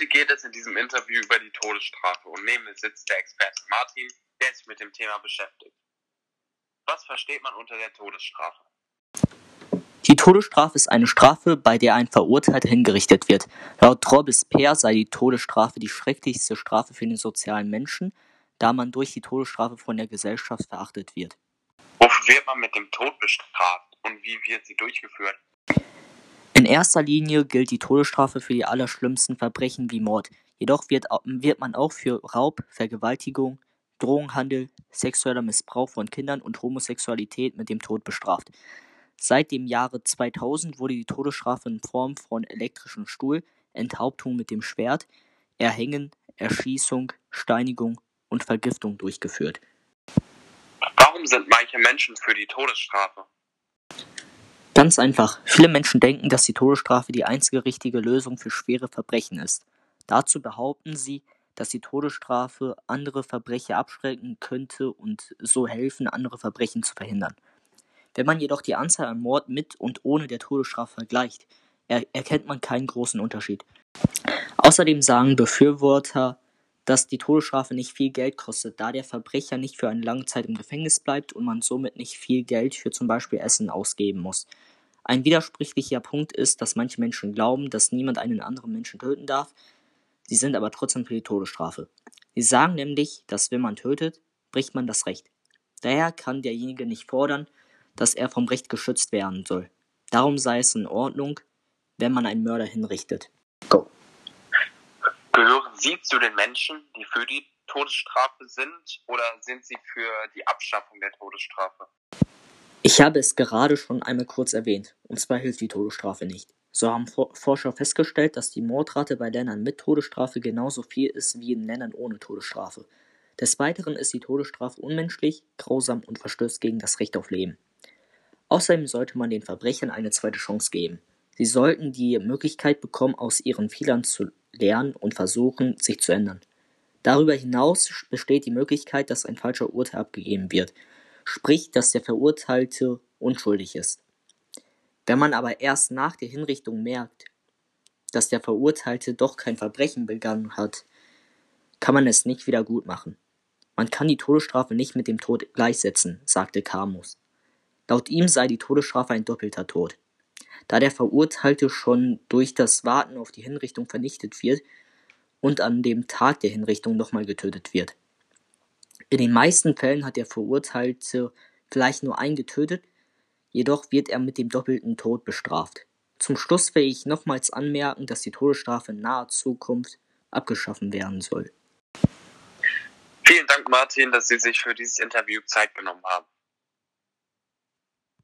Heute geht es in diesem Interview über die Todesstrafe und neben mir sitzt der Experte Martin, der sich mit dem Thema beschäftigt. Was versteht man unter der Todesstrafe? Die Todesstrafe ist eine Strafe, bei der ein Verurteilter hingerichtet wird. Laut Robespierre sei die Todesstrafe die schrecklichste Strafe für den sozialen Menschen, da man durch die Todesstrafe von der Gesellschaft verachtet wird. Wofür wird man mit dem Tod bestraft und wie wird sie durchgeführt? In erster Linie gilt die Todesstrafe für die allerschlimmsten Verbrechen wie Mord. Jedoch wird, wird man auch für Raub, Vergewaltigung, Drogenhandel, sexueller Missbrauch von Kindern und Homosexualität mit dem Tod bestraft. Seit dem Jahre 2000 wurde die Todesstrafe in Form von elektrischem Stuhl, Enthauptung mit dem Schwert, Erhängen, Erschießung, Steinigung und Vergiftung durchgeführt. Warum sind manche Menschen für die Todesstrafe? Ganz einfach. Viele Menschen denken, dass die Todesstrafe die einzige richtige Lösung für schwere Verbrechen ist. Dazu behaupten sie, dass die Todesstrafe andere Verbrecher abschrecken könnte und so helfen, andere Verbrechen zu verhindern. Wenn man jedoch die Anzahl an Morden mit und ohne der Todesstrafe vergleicht, er erkennt man keinen großen Unterschied. Außerdem sagen Befürworter, dass die Todesstrafe nicht viel Geld kostet, da der Verbrecher nicht für eine lange Zeit im Gefängnis bleibt und man somit nicht viel Geld für zum Beispiel Essen ausgeben muss. Ein widersprüchlicher Punkt ist, dass manche Menschen glauben, dass niemand einen anderen Menschen töten darf, sie sind aber trotzdem für die Todesstrafe. Sie sagen nämlich, dass wenn man tötet, bricht man das Recht. Daher kann derjenige nicht fordern, dass er vom Recht geschützt werden soll. Darum sei es in Ordnung, wenn man einen Mörder hinrichtet. Go. Gehören Sie zu den Menschen, die für die Todesstrafe sind oder sind Sie für die Abschaffung der Todesstrafe? Ich habe es gerade schon einmal kurz erwähnt, und zwar hilft die Todesstrafe nicht. So haben Forscher festgestellt, dass die Mordrate bei Ländern mit Todesstrafe genauso viel ist wie in Ländern ohne Todesstrafe. Des Weiteren ist die Todesstrafe unmenschlich, grausam und verstößt gegen das Recht auf Leben. Außerdem sollte man den Verbrechern eine zweite Chance geben. Sie sollten die Möglichkeit bekommen, aus ihren Fehlern zu lernen und versuchen, sich zu ändern. Darüber hinaus besteht die Möglichkeit, dass ein falscher Urteil abgegeben wird, sprich, dass der Verurteilte unschuldig ist. Wenn man aber erst nach der Hinrichtung merkt, dass der Verurteilte doch kein Verbrechen begangen hat, kann man es nicht wieder gut machen. Man kann die Todesstrafe nicht mit dem Tod gleichsetzen, sagte Camus. Laut ihm sei die Todesstrafe ein doppelter Tod. Da der Verurteilte schon durch das Warten auf die Hinrichtung vernichtet wird und an dem Tag der Hinrichtung nochmal getötet wird. In den meisten Fällen hat der Verurteilte vielleicht nur einen getötet, jedoch wird er mit dem doppelten Tod bestraft. Zum Schluss will ich nochmals anmerken, dass die Todesstrafe in naher Zukunft abgeschaffen werden soll. Vielen Dank, Martin, dass Sie sich für dieses Interview Zeit genommen haben.